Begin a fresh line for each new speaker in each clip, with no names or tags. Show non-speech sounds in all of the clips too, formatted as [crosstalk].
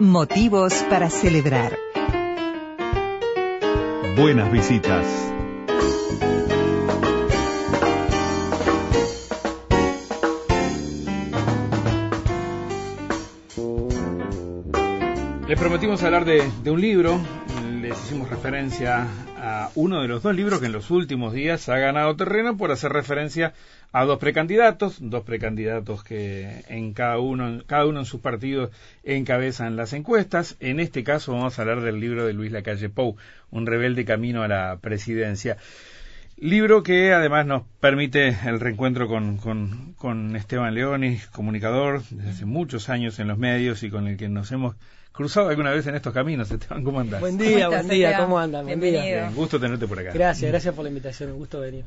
Motivos para celebrar.
Buenas visitas.
Les prometimos hablar de, de, un libro, les hicimos referencia a uno de los dos libros que en los últimos días ha ganado terreno por hacer referencia a dos precandidatos, dos precandidatos que en cada uno, cada uno en sus partidos encabezan las encuestas. En este caso vamos a hablar del libro de Luis Lacalle Pou, Un rebelde camino a la presidencia. Libro que además nos permite el reencuentro con, con, Esteban Leonis, comunicador desde hace muchos años en los medios y con el que nos hemos cruzado alguna vez en estos caminos. Esteban, ¿cómo andas?
Buen día, buen día, ¿cómo andan? Buen
día. Un gusto tenerte por acá.
Gracias, gracias por la invitación, un gusto venir.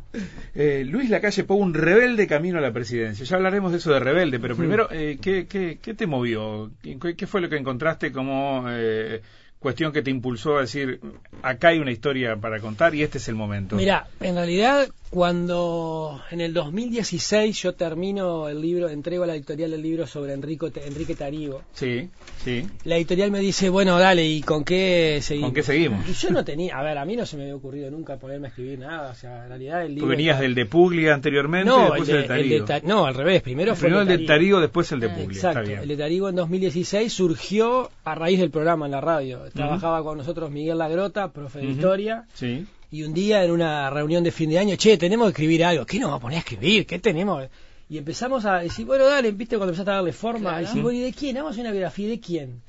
Eh, Luis Lacalle Pou, un rebelde camino a la presidencia. Ya hablaremos de eso de rebelde, pero primero, eh, ¿qué, qué, qué te movió? ¿Qué, ¿Qué, fue lo que encontraste como eh, cuestión que te impulsó a decir, acá hay una historia para contar y este es el momento?
Mira, en realidad cuando en el 2016 yo termino el libro, entrego a la editorial el libro sobre Enrico, Enrique Tarigo.
Sí, sí.
La editorial me dice, bueno, dale, ¿y con qué seguimos?
¿Con qué seguimos?
Y yo no tenía, a ver, a mí no se me había ocurrido nunca ponerme a escribir nada, o sea, en realidad el libro...
¿Tú venías del de Puglia anteriormente
no,
después
el
de, Tarigo?
El de no, al revés, primero fue
Primero
el de
el de Tarigo, después el de Puglia.
Exacto,
Está bien.
el de Tarigo en 2016 surgió a raíz del programa en la radio. Trabajaba con nosotros Miguel Lagrota, profe de historia.
Sí.
Y un día en una reunión de fin de año, che, tenemos que escribir algo. ¿Qué nos va a poner a escribir? ¿Qué tenemos? Y empezamos a decir, bueno, dale, viste, cuando empezaste a darle forma, a decir, bueno, ¿y de quién? Vamos a hacer una biografía, ¿de quién?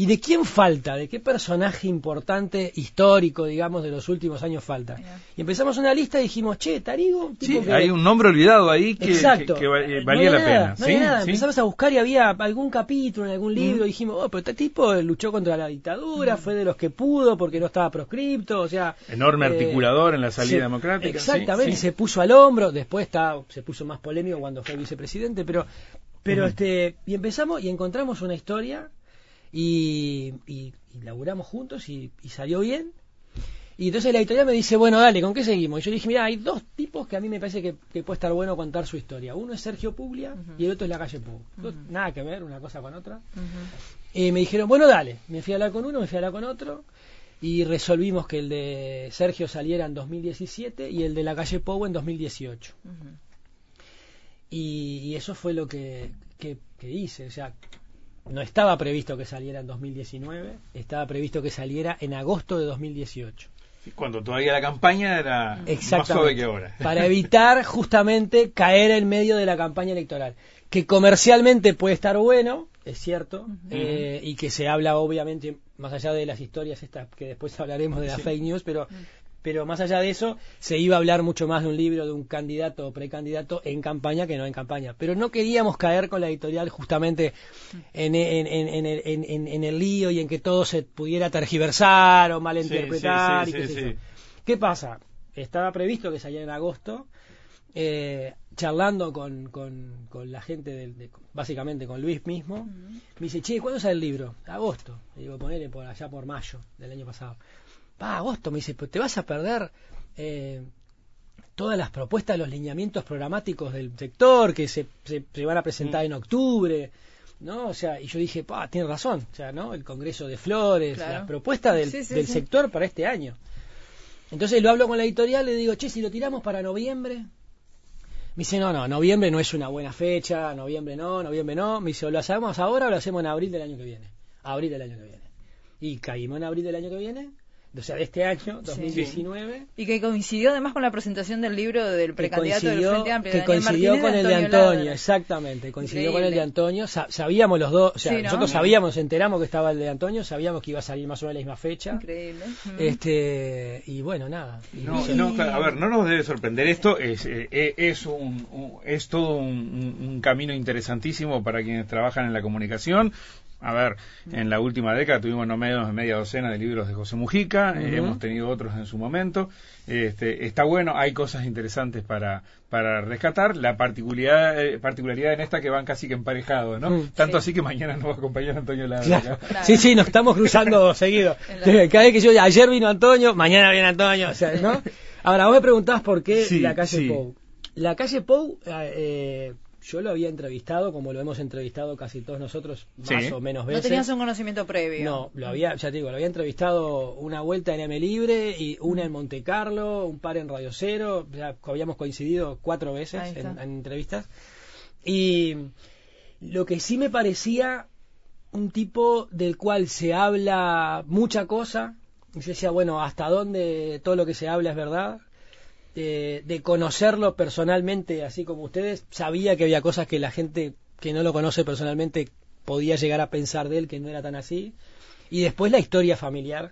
¿Y de quién falta? ¿De qué personaje importante, histórico, digamos, de los últimos años falta? Y empezamos una lista y dijimos, che, Tarigo, tipo
Sí,
que-
hay un nombre olvidado ahí que,
Exacto.
que- eh,
No
valía la
nada,
pena.
No
¿Sí?
nada.
¿Sí?
Empezamos a buscar y había algún capítulo en algún libro. Y dijimos, oh, pero este tipo luchó contra la dictadura, fue de los que pudo porque no estaba proscripto. O sea.
Enorme
eh,
articulador en la salida democrática.
Exactamente,
sí, sí.
se puso al hombro. Después está, se puso más polémico cuando fue vicepresidente. Pero, pero este. Y empezamos y encontramos una historia y, y, y laburamos juntos y, y salió bien. Y entonces la editorial me dice, bueno, dale, ¿con qué seguimos? Y yo dije, mira, hay dos tipos que a mí me parece que, que puede estar bueno contar su historia. Uno es Sergio Puglia y el otro es la calle. Dos- Nada que ver una cosa con otra. Y me dijeron, bueno, dale. Me fui a hablar con uno, me fui a hablar con otro. Y resolvimos que el de Sergio saliera en 2017 y el de la calle Pou en 2018. Y, y eso fue lo que, que, que hice. O sea, no estaba previsto que saliera en 2019, estaba previsto que saliera en agosto de 2018.
Cuando todavía la campaña era más suave que ahora.
Para evitar [laughs] justamente caer en medio de la campaña electoral. Que comercialmente puede estar bueno, es cierto, eh, y que se habla obviamente, más allá de las historias estas que después hablaremos de las
Sí.
fake news, pero, pero más allá de eso, se iba a hablar mucho más de un libro de un candidato o precandidato en campaña que no en campaña. Pero no queríamos caer con la editorial justamente en, en, en, en el, en- en- en el lío y en que todo se pudiera tergiversar o malinterpretar.
Sí, sí,
y qué
sí,
sé
sí,
yo. ¿Qué pasa? Estaba previsto que saliera en agosto, eh, charlando con, con, con la gente, del, de- básicamente con Luis mismo, me dice, che, ¿cuándo sale el libro? Agosto. Le digo, ponele por allá por mayo del año pasado. Va, agosto, me dice, pues te vas a perder eh, todas las propuestas, los lineamientos programáticos del sector que se, se, se van a presentar en octubre. ¿no? O sea, y yo dije, pa, tiene razón, o sea, ¿no? El Congreso de Flores,
Claro.
las propuestas del,
Sí, sí,
del
sí.
sector para este año. Entonces lo hablo con la editorial, le digo, che, si lo tiramos para noviembre. Me dice, no, no, noviembre no es una buena fecha, noviembre no, noviembre no. Me dice, ¿o lo hacemos ahora o lo hacemos en abril del año que viene? Abril del año que viene. Y caímos en abril del año que viene, o sea, de este año, 2019.
Y que coincidió además con la presentación del libro del precandidato del Frente Amplio,
que
Daniel
coincidió
Martínez,
con el de
Antonio
exactamente, coincidió con el de Antonio, Sa- sabíamos los dos, o sea,
Sí, ¿no?
nosotros sabíamos, enteramos que estaba el de Antonio, sabíamos que iba a salir más o menos la misma fecha,
Increíble.
Este, y bueno, nada. Y
No, no, claro, a ver, no nos debe sorprender esto, es, eh, eh, es, un, un- es todo un camino interesantísimo para quienes trabajan en la comunicación. A ver, en la última década tuvimos no menos de media docena de libros de José Mujica, eh, hemos tenido otros en su momento. Este, está bueno, hay cosas interesantes para, para rescatar. La particularidad, eh, particularidad en esta que van casi que emparejados, ¿no?
Mm.
Tanto
Sí.
así que mañana nos va a acompañar Antonio.
Claro.
Claro.
Sí, sí, nos estamos cruzando [laughs] seguido. Cada vez que yo, ayer vino Antonio, mañana viene Antonio, o sea, ¿no? [laughs] Ahora, vos me preguntabas por qué
Sí,
la calle
sí.
Pou. La calle Pou, eh, yo lo había entrevistado como lo hemos entrevistado casi todos nosotros, más
Sí.
o menos
No
veces.
tenías un conocimiento previo.
No, lo había, ya te digo, lo había entrevistado una vuelta en M Libre y una en Monte Carlo, un par en Radio Cero, ya habíamos coincidido cuatro veces en, en entrevistas. Y lo que sí me parecía un tipo del cual se habla mucha cosa, y yo decía, bueno, ¿hasta dónde todo lo que se habla es verdad? Eh, de conocerlo personalmente, así como ustedes, sabía que había cosas que la gente que no lo conoce personalmente podía llegar a pensar de él que no era tan así. Y después la historia familiar,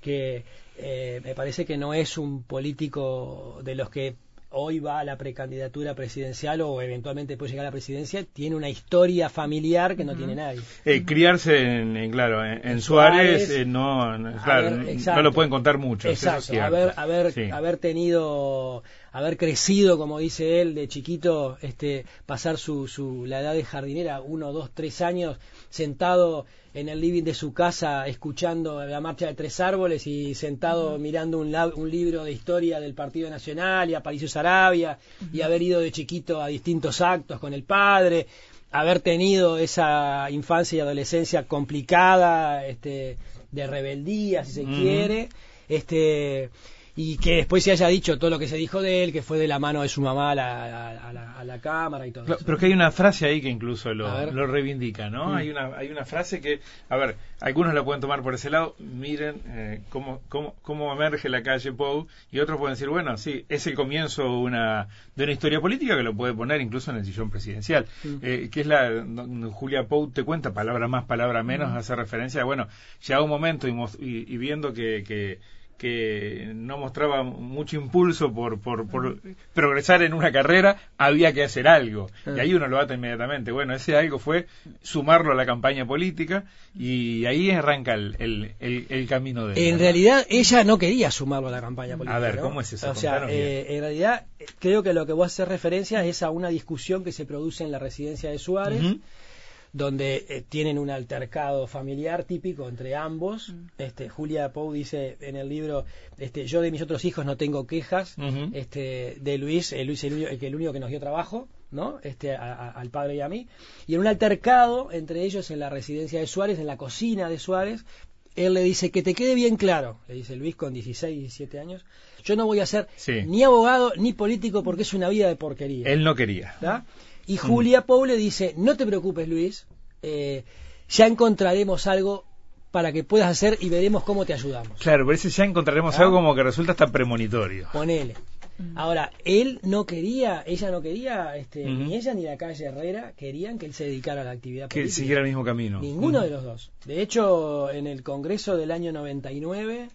que eh, me parece que no es un político de los que hoy va a la precandidatura presidencial o eventualmente puede llegar a la presidencia, tiene una historia familiar que no tiene nadie.
Eh, criarse en, en, claro en, en
Suárez,
Suárez, eh, no, no, claro, lo pueden contar mucho
Exacto, haber, haber, haber tenido, haber crecido, como dice él, de chiquito, este, pasar su, su, la edad de jardinera, uno, dos, tres años, sentado en el living de su casa, escuchando la marcha de tres árboles y sentado mirando un, un libro de historia del Partido Nacional y a Palacio Sarabia, y haber ido de chiquito a distintos actos con el padre, haber tenido esa infancia y adolescencia complicada, este, de rebeldía, si se quiere, este, y que después se haya dicho todo lo que se dijo de él, que fue de la mano de su mamá a la, a- la, a la cámara y todo
Claro,
eso.
pero que hay una frase ahí que incluso lo, lo reivindica, ¿no?
Mm.
Hay una hay una frase que, a ver, algunos la pueden tomar por ese lado, miren eh, cómo, cómo, cómo emerge la calle Pou, y otros pueden decir, bueno, sí, es el comienzo una, de una historia política que lo puede poner incluso en el sillón presidencial,
Mm.
eh, que es la, Julia Pou te cuenta, palabra más, palabra menos, hace referencia, bueno, llega un momento y, y- y viendo que... que que no mostraba mucho impulso por, por, por progresar en una carrera, había que hacer algo. Y ahí uno lo ata inmediatamente. Bueno, ese algo fue sumarlo a la campaña política y ahí arranca el, el, el- el camino de.
En realidad ella no quería sumarlo a la campaña política.
ver,
¿no?
¿cómo es eso?
O sea, eh, en realidad creo que lo que vos haces referencia es a una discusión que se produce en la residencia de Suárez. Donde eh, tienen un altercado familiar típico entre ambos.
Mm.
Este, Julia Pou dice en el libro, este, yo de mis otros hijos no tengo quejas. Este, de Luis, eh, Luis el, único- el que el único que nos dio trabajo, ¿no? Este, a- a- al padre y a mí. Y en un altercado entre ellos en la residencia de Suárez, en la cocina de Suárez, él le dice que te quede bien claro, le dice Luis con 16, 17 años, yo no voy a ser
Sí.
ni abogado ni político porque es una vida de porquería.
Él no quería.
Y Julia Pou le dice, no te preocupes Luis, eh, ya encontraremos algo para que puedas hacer y veremos cómo te ayudamos.
Claro, pero ese ya encontraremos
Ah.
algo como que resulta hasta premonitorio.
Ponele. Ahora, él no quería, ella no quería, este, ni ella ni la calle Herrera querían que él se dedicara a la actividad
Que
política.
siguiera el mismo camino.
Ninguno de los dos. De hecho, en el Congreso del año 99,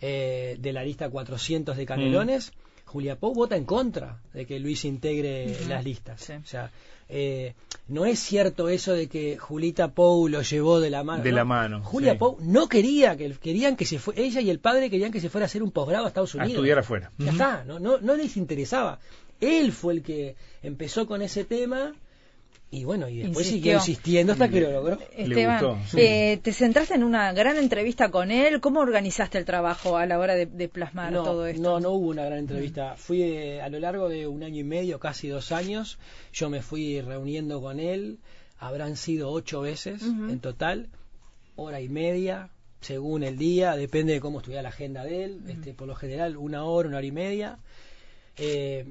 eh, de la lista 400 de Canelones, Julia Pou vota en contra de que Luis integre las listas.
Sí.
O sea, eh, no es cierto eso de que Julita Pou lo llevó de la mano.
De
¿no?
la mano,
Julia
sí.
Pou no quería que querían que se fue, ella y el padre querían que se fuera a hacer un posgrado a Estados
A
Unidos.
estudiar afuera.
Ya está, no, no, no les interesaba. Él fue el que empezó con ese tema y bueno, y después
Insistió.
siguió insistiendo hasta que lo logró.
Esteban,
gustó, sí.
eh, te centraste en una gran entrevista con él. ¿Cómo organizaste el trabajo a la hora de, de plasmar
no,
todo esto?
No, no hubo una gran entrevista. Fui eh, a lo largo de un año y medio, casi dos años, yo me fui reuniendo con él. Habrán sido ocho veces en total, hora y media, según el día, depende de cómo estuviera la agenda de él. este, por lo general, una hora, una hora y media. Eh,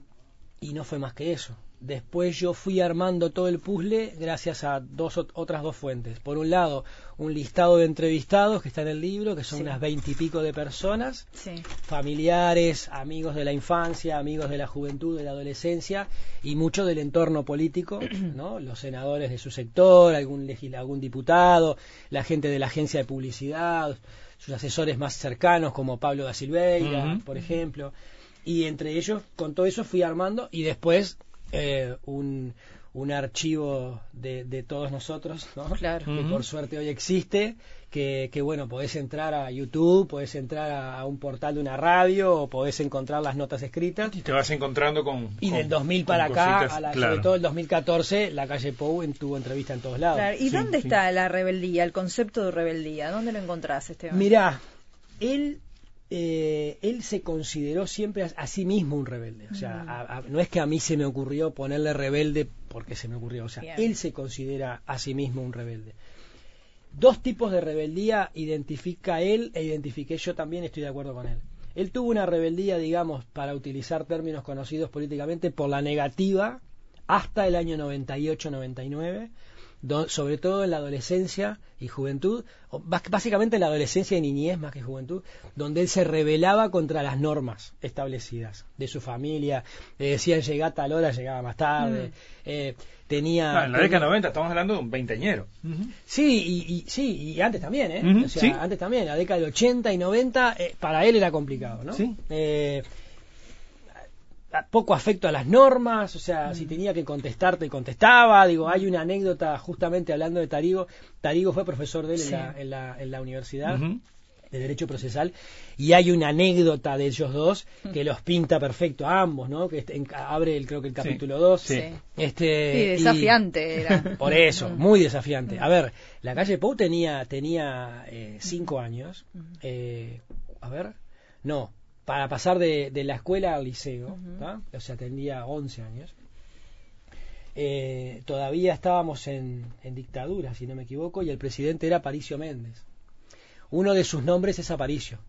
y no fue más que eso. Después yo fui armando todo el puzzle gracias a dos ot- otras dos fuentes. Por un lado, un listado de entrevistados que está en el libro, que son
Sí.
unas veintipico de personas,
Sí.
familiares, amigos de la infancia, amigos de la juventud, de la adolescencia y mucho del entorno político, [clears throat] ¿no? Los senadores de su sector, algún algún diputado, la gente de la agencia de publicidad, sus asesores más cercanos como Pablo da Silveira, por ejemplo. Y entre ellos, con todo eso fui armando y después eh, un, un archivo de, de todos nosotros, ¿no?
Claro.
que por suerte hoy existe, que, que bueno, podés entrar a YouTube, podés entrar a, a un portal de una radio o podés encontrar las notas escritas.
Y te vas encontrando con.
Y
con-
del 2000
con
para acá,
cositas,
a la-
claro.
sobre todo el 2014, la calle Pou en- tuvo entrevista en todos lados.
Claro, ¿Y
Sí,
dónde
sí.
está la rebeldía, el concepto de rebeldía? ¿Dónde lo encontrás, Esteban?
Mirá, él eh, él se consideró siempre a, a sí mismo un rebelde. O sea, a- a- no es que a mí se me ocurrió ponerle rebelde porque se me ocurrió. O sea,
Bien.
él se considera a sí mismo un rebelde. Dos tipos de rebeldía identifica él e identifiqué yo también, estoy de acuerdo con él. Él tuvo una rebeldía, digamos, para utilizar términos conocidos políticamente, por la negativa hasta el año 98-99, do- sobre todo en la adolescencia y juventud, o básicamente en la adolescencia y niñez más que juventud, donde él se rebelaba contra las normas establecidas de su familia. Le decían llega a tal hora, llegaba más tarde. eh, tenía.
En la década de 90 estamos hablando de un veinteñero.
Sí, y, y- sí, y antes también, ¿eh? O sea,
sí.
antes también, la década del 80 y 90, eh, para él era complicado, ¿no?
Sí.
Eh, poco afecto a las normas, o sea, si tenía que contestar, te contestaba. Digo, hay una anécdota justamente hablando de Tarigo. Tarigo fue profesor de él en, la, en, la, en la universidad de Derecho Procesal y hay una anécdota de ellos dos que los pinta perfecto a ambos, ¿no? Que este- en- abre el, creo que el capítulo 2.
Sí.
Este,
Sí,
y-
desafiante era. [laughs]
por eso, muy desafiante. A ver, la calle Pou tenía, tenía eh, cinco años. eh, a ver, no, para pasar de, de la escuela al liceo, o sea, tenía 11 años. Eh, todavía estábamos en, en dictadura, si no me equivoco, y el presidente era Aparicio Méndez. Uno de sus nombres es Aparicio,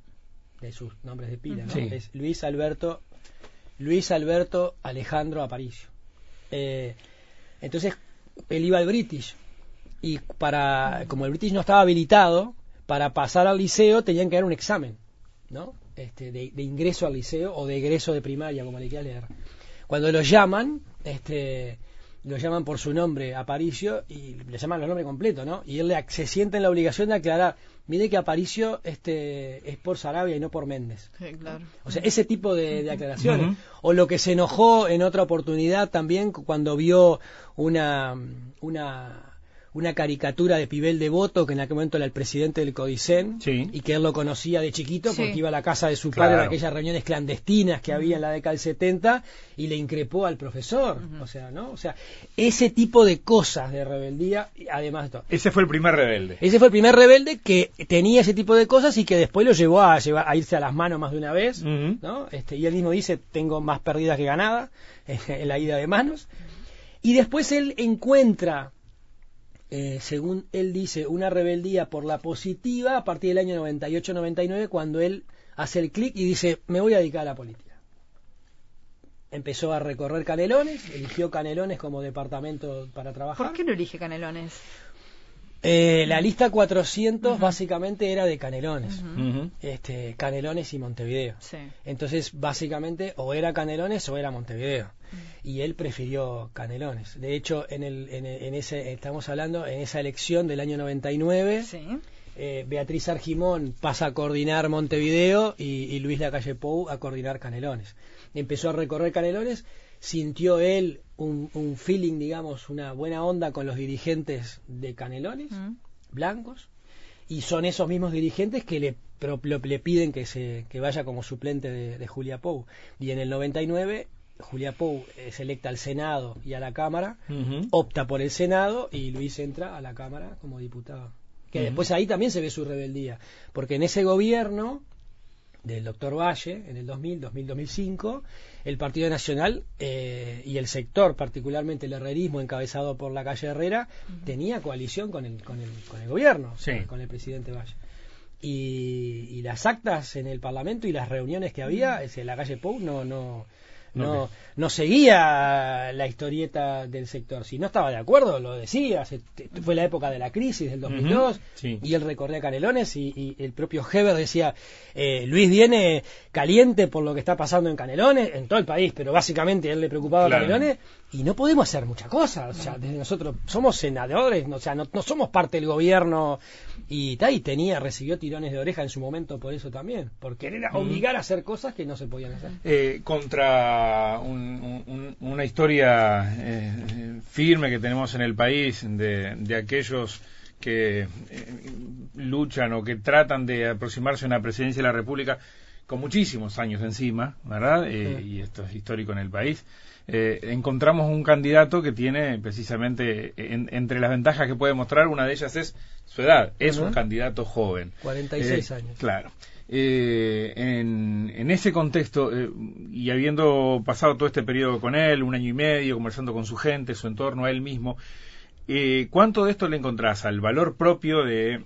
de sus nombres de pila, ¿no?
Sí.
Es Luis Alberto, Luis Alberto Alejandro Aparicio. Eh, entonces, él iba al British y para como el British no estaba habilitado para pasar al liceo tenían que dar un examen, ¿no? Este, de, de ingreso al liceo o de egreso de primaria, como le quiera leer. Cuando lo llaman, este, lo llaman por su nombre, Aparicio, y le llaman los nombres completos, ¿no? Y él le ac- se siente en la obligación de aclarar, mire que Aparicio este, es por Sarabia y no por Méndez.
Sí, claro.
O sea, ese tipo de, de aclaraciones. O lo que se enojó en otra oportunidad también cu- cuando vio una, una, una caricatura de Pibel Devoto, que en aquel momento era el presidente del Codicen,
Sí.
y que él lo conocía de chiquito
Sí.
porque iba a la casa de su padre en aquellas reuniones clandestinas que había en la década del 70 y le increpó al profesor. O sea, ¿no? O sea, ese tipo de cosas de rebeldía, y además de todo.
Ese fue el primer rebelde.
Ese fue el primer rebelde que tenía ese tipo de cosas y que después lo llevó a, llevar, a irse a las manos más de una vez. ¿no? este, y él mismo dice, tengo más perdidas que ganadas [laughs] en la ida de manos. Y después él encuentra, eh, según él dice, una rebeldía por la positiva a partir del año 98-99, cuando él hace el clic y dice, me voy a dedicar a la política. Empezó a recorrer Canelones, eligió Canelones como departamento para trabajar.
¿Por qué no elige Canelones?
Eh, la lista 400 básicamente era de Canelones. Este, Canelones y Montevideo.
Sí.
Entonces, básicamente, o era Canelones o era Montevideo. Y él prefirió Canelones. De hecho, en, el, en, el- en ese, estamos hablando, en esa elección del año 99,
Sí.
eh, Beatriz Argimón pasa a coordinar Montevideo y, y Luis Lacalle Pou a coordinar Canelones. Empezó a recorrer Canelones, sintió él un, un feeling, digamos, una buena onda con los dirigentes de Canelones,
Mm.
blancos, y son esos mismos dirigentes que le, pro- lo- le piden que, se, que vaya como suplente de, de Julia Pou. Y en el 99, Julia Pou es electa al Senado y a la Cámara, opta por el Senado y Luis entra a la Cámara como diputado. Que después ahí también se ve su rebeldía, porque en ese gobierno del doctor Valle, en el 2000, 2000, 2005, el Partido Nacional eh, y el sector, particularmente el herrerismo encabezado por la calle Herrera, tenía coalición con el, con el, con el gobierno,
Sí.
con el presidente Valle. Y, y las actas en el Parlamento y las reuniones que había, es la calle Pou no, no, no, no seguía la historieta del sector. Si no estaba de acuerdo, lo decía. Se- fue la época de la crisis del 2002
Ujú, sí.
y él recorría Canelones y, y el propio Heber decía, eh, Luis viene caliente por lo que está pasando en Canelones, en todo el país, pero básicamente a él le preocupaba
Claro.
Canelones y no podemos hacer muchas cosas. O sea, desde nosotros somos senadores, no, o sea, no, no somos parte del gobierno y, y tenía, recibió tirones de oreja en su momento por eso también, por querer obligar a hacer cosas que no se podían hacer.
Eh, contra un- un- una historia eh, firme que tenemos en el país de, de aquellos que eh, luchan o que tratan de aproximarse a una presidencia de la República con muchísimos años encima, ¿verdad? Eh, y esto es histórico en el país. Eh, encontramos un candidato que tiene precisamente entre las ventajas que puede mostrar, una de ellas es su edad. Es un candidato joven.
46 años.
Claro. en, en, ese contexto, y habiendo pasado todo este periodo con él, un año y medio, conversando con su gente, su entorno, a él mismo, ¿cuánto de esto le encontrás al valor propio de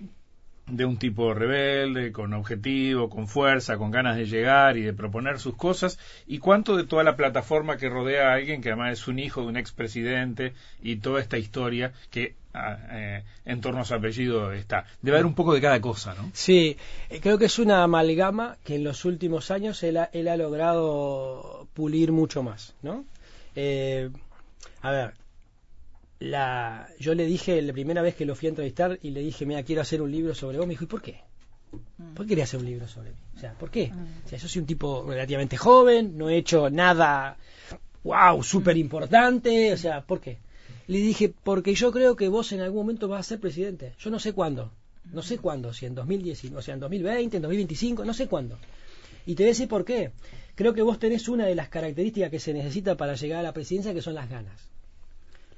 de un tipo rebelde, con objetivo, con fuerza, con ganas de llegar y de proponer sus cosas, y cuánto de toda la plataforma que rodea a alguien que además es un hijo de un expresidente y toda esta historia que ah, eh, en torno a su apellido está. Debe haber un poco de cada cosa, ¿no?
Sí, eh, creo que es una amalgama que en los últimos años él ha, él ha logrado pulir mucho más, ¿no? Eh, a ver, la, yo le dije la primera vez que lo fui a entrevistar y le dije, mira, quiero hacer un libro sobre vos. Me dijo, ¿y por qué? Mm. ¿Por qué quería hacer un libro sobre mí? O sea, ¿por qué? Mm. O sea, yo soy un tipo relativamente joven, no he hecho nada, wow, súper importante. O sea, ¿por qué? Le dije, porque yo creo que vos en algún momento vas a ser presidente. Yo no sé cuándo. No sé cuándo, si en 2010, o sea, en 2020, en 2025, no sé cuándo. Y te voy a decir por qué. Creo que vos tenés una de las características que se necesita para llegar a la presidencia, que son las ganas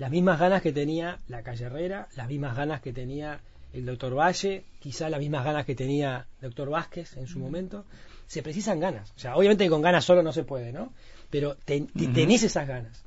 las mismas ganas que tenía la calle Herrera, las mismas ganas que tenía el doctor Valle, quizá las mismas ganas que tenía el doctor Vázquez en su momento. Se precisan ganas. O sea, obviamente con ganas solo no se puede, ¿no? Pero tenés esas ganas.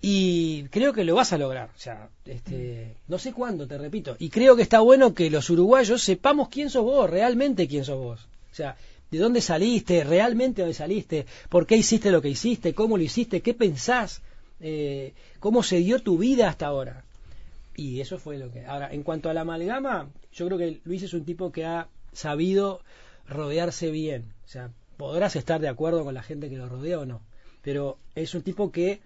Y creo que lo vas a lograr. O sea, este, no sé cuándo, te repito. Y creo que está bueno que los uruguayos sepamos quién sos vos, realmente quién sos vos. O sea, de dónde saliste, realmente dónde saliste, por qué hiciste lo que hiciste, cómo lo hiciste, qué pensás eh, cómo se dio tu vida hasta ahora. Y eso fue lo que... Ahora, en cuanto a la amalgama, yo creo que Luis es un tipo que ha sabido rodearse bien. O sea, podrás estar de acuerdo con la gente que lo rodea o no, pero es un tipo que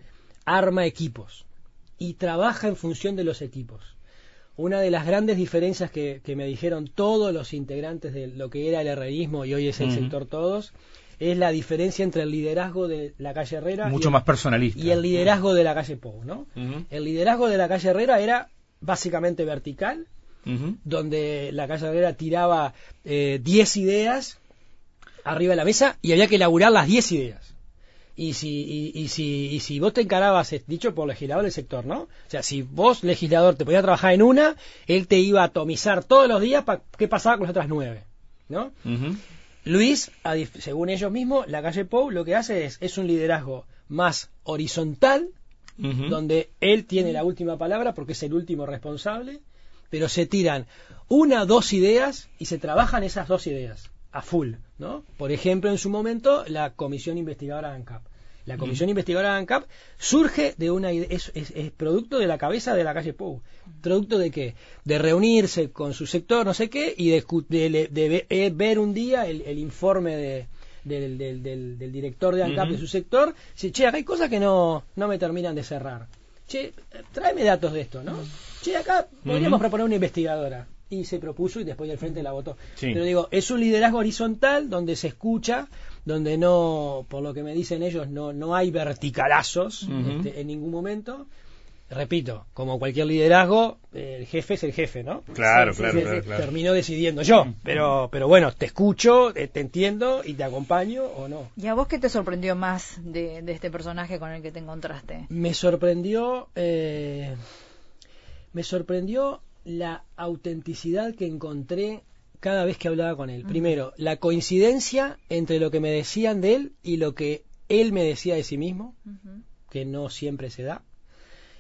arma equipos y trabaja en función de los equipos. Una de las grandes diferencias que, me dijeron todos los integrantes de lo que era el herreísmo y hoy es el sector todos es la diferencia entre el liderazgo de la calle Herrera
mucho
y
más personalista
y el liderazgo de la calle Pou, ¿no? El liderazgo de la calle Herrera era básicamente vertical, donde la calle Herrera tiraba 10 eh, ideas arriba de la mesa y había que elaborar las 10 ideas. Y si, y, si, y si vos te encarabas, dicho por legislador del sector, ¿no? O sea, si vos, legislador, te podías trabajar en una, él te iba a atomizar todos los días para qué pasaba con las otras nueve, ¿no? Luis, según ellos mismos, la calle Pou lo que hace es, es un liderazgo más horizontal, donde él tiene la última palabra porque es el último responsable, pero se tiran una, dos ideas y se trabajan esas dos ideas a full, ¿no? Por ejemplo, en su momento, la comisión investigadora ANCAP. La Comisión Investigadora de ANCAP surge de una es, es, producto de la cabeza de la calle Pou. ¿Producto de qué? De reunirse con su sector, no sé qué, y de, eh, ver un día el, informe de, del, del, director de ANCAP de su sector. Dice, che, acá hay cosas que no, no me terminan de cerrar. Che, tráeme datos de esto, ¿no? Che, acá podríamos proponer una investigadora y se propuso y después del frente la votó. Pero digo, es un liderazgo horizontal donde se escucha, donde no, por lo que me dicen ellos, no, no hay verticalazos este, en ningún momento. Repito, como cualquier liderazgo, el jefe es el jefe, ¿no?
Claro, claro, claro,
Terminó decidiendo yo, pero, pero bueno, te escucho, eh, te entiendo y te acompaño o no.
¿Y a vos qué te sorprendió más de, este personaje con el que te encontraste?
Me sorprendió, eh, me sorprendió la autenticidad que encontré cada vez que hablaba con él. Primero, la coincidencia entre lo que me decían de él y lo que él me decía de sí mismo, que no siempre se da.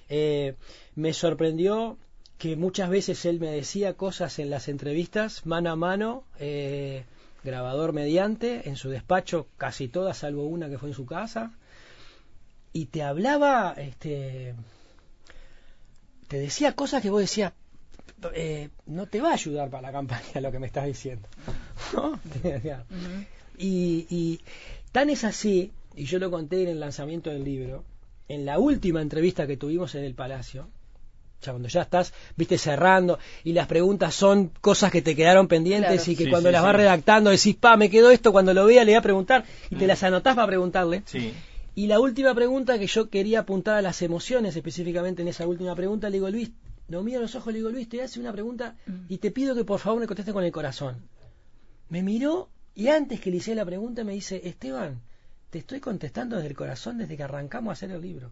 Eh, me sorprendió que muchas veces él me decía cosas en las entrevistas, mano a mano, eh, grabador mediante, en su despacho, casi todas, salvo una que fue en su casa, y te hablaba, este, te decía cosas que vos decías, eh, no te va a ayudar para la campaña lo que me estás diciendo. [laughs] [laughs] y, tan es así, y yo lo conté en el lanzamiento del libro, en la última entrevista que tuvimos en el Palacio, ya cuando ya estás, viste, cerrando, y las preguntas son cosas que te quedaron pendientes y que cuando las vas redactando decís, pa, me quedó esto, cuando lo vea le voy a preguntar, y te mm. las anotás para preguntarle. Y la última pregunta que yo quería apuntar a las emociones, específicamente en esa última pregunta, le digo, Luis, lo miro a los ojos, le digo, Luis, te hace una pregunta y te pido que por favor me conteste con el corazón. Me miró Y antes que le hice la pregunta me dice, Esteban, te estoy contestando desde el corazón desde que arrancamos a hacer el libro.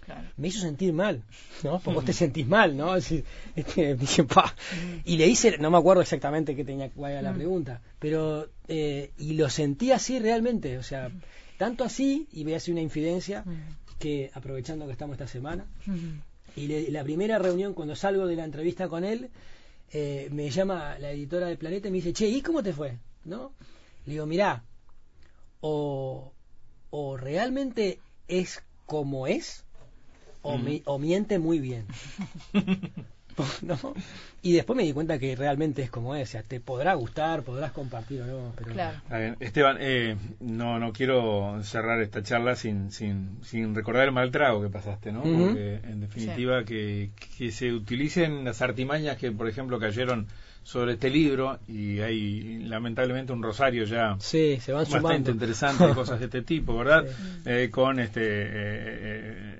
Claro.
Me hizo sentir mal, ¿no? Porque vos te sentís mal, ¿no? Es decir, este, dije, pa. Y le hice, no me acuerdo exactamente qué tenía cuál era la
Mm.
pregunta, pero, eh, y lo sentí así realmente, o sea, tanto así, y voy a hacer una infidencia,
Mm.
que aprovechando que estamos esta semana,
Mm.
Y le- la primera reunión, cuando salgo de la entrevista con él, eh, me llama la editora de Planeta y me dice, che, ¿y cómo te fue? ¿No? Le digo, mirá, o, o realmente es como es, o,
Mm.
mi- o miente muy bien. [laughs] [laughs] ¿No? Y después me di cuenta que realmente es como es, o sea, te podrá gustar, podrás compartir o no, pero
Claro.
Bien. Esteban, eh, no, no quiero cerrar esta charla sin, sin, sin recordar el mal trago que pasaste, ¿no? Porque en definitiva que, que se utilicen las artimañas que, por ejemplo, cayeron sobre este libro y hay lamentablemente un rosario ya
sí, se van
bastante
sumando.
interesante de [laughs] cosas de este tipo, ¿verdad?
Sí.
Eh, con este eh,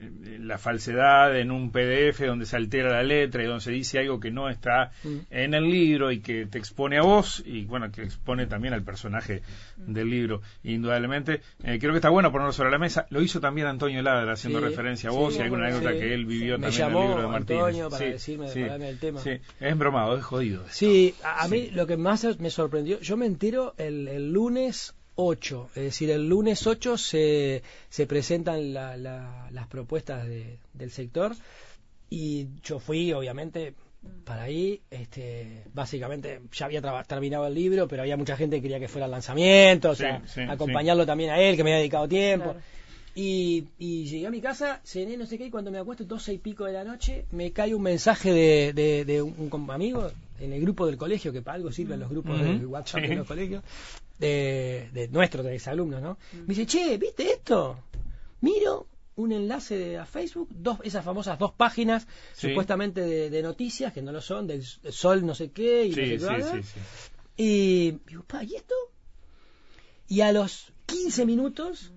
eh, la falsedad en un PDF donde se altera la letra y donde se dice algo que no está
Mm.
en el libro y que te expone a vos y bueno que expone también al personaje del libro indudablemente. Eh, creo que está bueno ponerlo sobre la mesa. Lo hizo también Antonio Ladra haciendo
Sí,
referencia a
sí,
vos y alguna anécdota
sí.
que él vivió también en el libro de Martínez.
Antonio para decirme, para hablarme del tema.
sí, es bromado es jodido
Sí, a, a mí lo que más me sorprendió, yo me entero el, el lunes 8, es decir, el lunes 8 se, se presentan la- la- las propuestas de- del sector y yo fui, obviamente, para ahí, este, básicamente ya había terminado el libro, pero había mucha gente que quería que fuera el lanzamiento, o sea,
sí,
acompañarlo también a él, que me había dedicado tiempo.
Claro.
Y, y llegué a mi casa, cené no sé qué, y cuando me acuesto, doce y pico de la noche, me cae un mensaje de, de, de un, amigo en el grupo del colegio, que para algo sirven los grupos de WhatsApp
sí.
de los colegios, de, de nuestros, de exalumnos, ¿no? Me dice, che, ¿viste esto? Miro un enlace de, a Facebook, dos, esas famosas dos páginas,
Sí.
supuestamente de, de noticias, que no lo son, del sol no sé qué, y no sé
sí
qué
sí,
bla, bla.
sí, sí.
Y digo, pa, ¿y esto? Y a los 15 minutos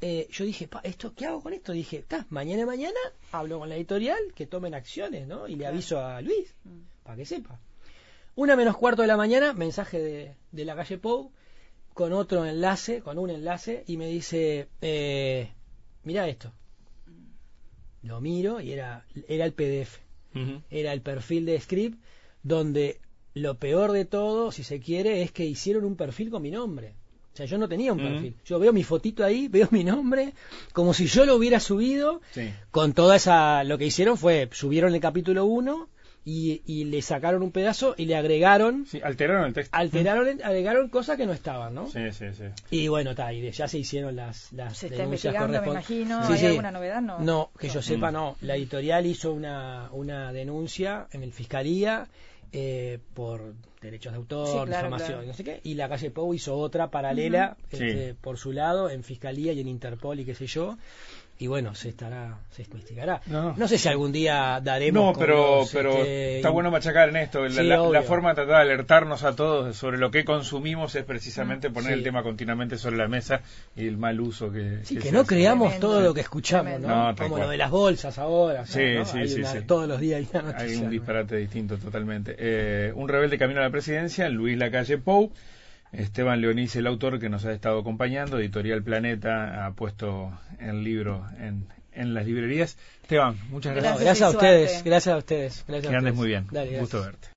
eh, yo dije, pa, ¿esto, ¿qué hago con esto? Dije, ta, mañana mañana hablo con la editorial, que tomen acciones, ¿no? Y le aviso a Luis, para que sepa. Una menos cuarto de la mañana, mensaje de, de la calle Pou, con otro enlace, con un enlace, y me dice, eh, mira esto. Lo miro y era, era el PDF era el perfil de Script, donde lo peor de todo, si se quiere, es que hicieron un perfil con mi nombre. O sea, yo no tenía un perfil. Yo veo mi fotito ahí, veo mi nombre, como si yo lo hubiera subido.
Sí.
Con toda esa. Lo que hicieron fue, subieron el capítulo 1 y, y le sacaron un pedazo y le agregaron.
Sí, alteraron el texto.
Alteraron, agregaron cosas que no estaban, ¿no?
Sí, sí, sí.
Y bueno, ta, y de- ya se hicieron las, las
Se está
denuncias
investigando, me
correspondientes.
imagino.
Sí,
¿Hay
sí.
alguna novedad? No.
que yo sepa,
Mm.
no. La editorial hizo una, una denuncia en el Fiscalía eh, por derechos de autor,
Sí, claro,
difamación,
claro.
no sé qué. Y la calle Pou hizo otra paralela
Sí.
este, por su lado en Fiscalía y en Interpol y qué sé yo. Y bueno, se estará, se investigará.
No.
No, sé si algún día daremos.
No, pero,
los,
pero
este,
está bueno machacar en esto. La,
Sí,
la-
obvio.
la forma de tratar de alertarnos a todos sobre lo que consumimos es precisamente poner
Sí.
el tema continuamente sobre la mesa y el mal uso que,
Sí, que, no
hace.
creamos
Tremendo.
todo lo que escuchamos,
Tremendo.
¿no?
No,
Como
cual.
lo de las bolsas ahora.
Sí,
¿no?
sí,
Hay
sí,
una-
sí.
Todos los días hay una
Hay
noticia
un
nueva.
disparate distinto totalmente. Eh, un rebelde camino a la presidencia, Luis Lacalle Pou. Esteban Leonís, el autor que nos ha estado acompañando, Editorial Planeta, ha puesto el libro en, en las librerías. Esteban, muchas gracias.
Gracias
gracias a ustedes, gracias a ustedes. Gracias
Que
a
andes
ustedes.
muy bien.
Dale,
Gusto verte.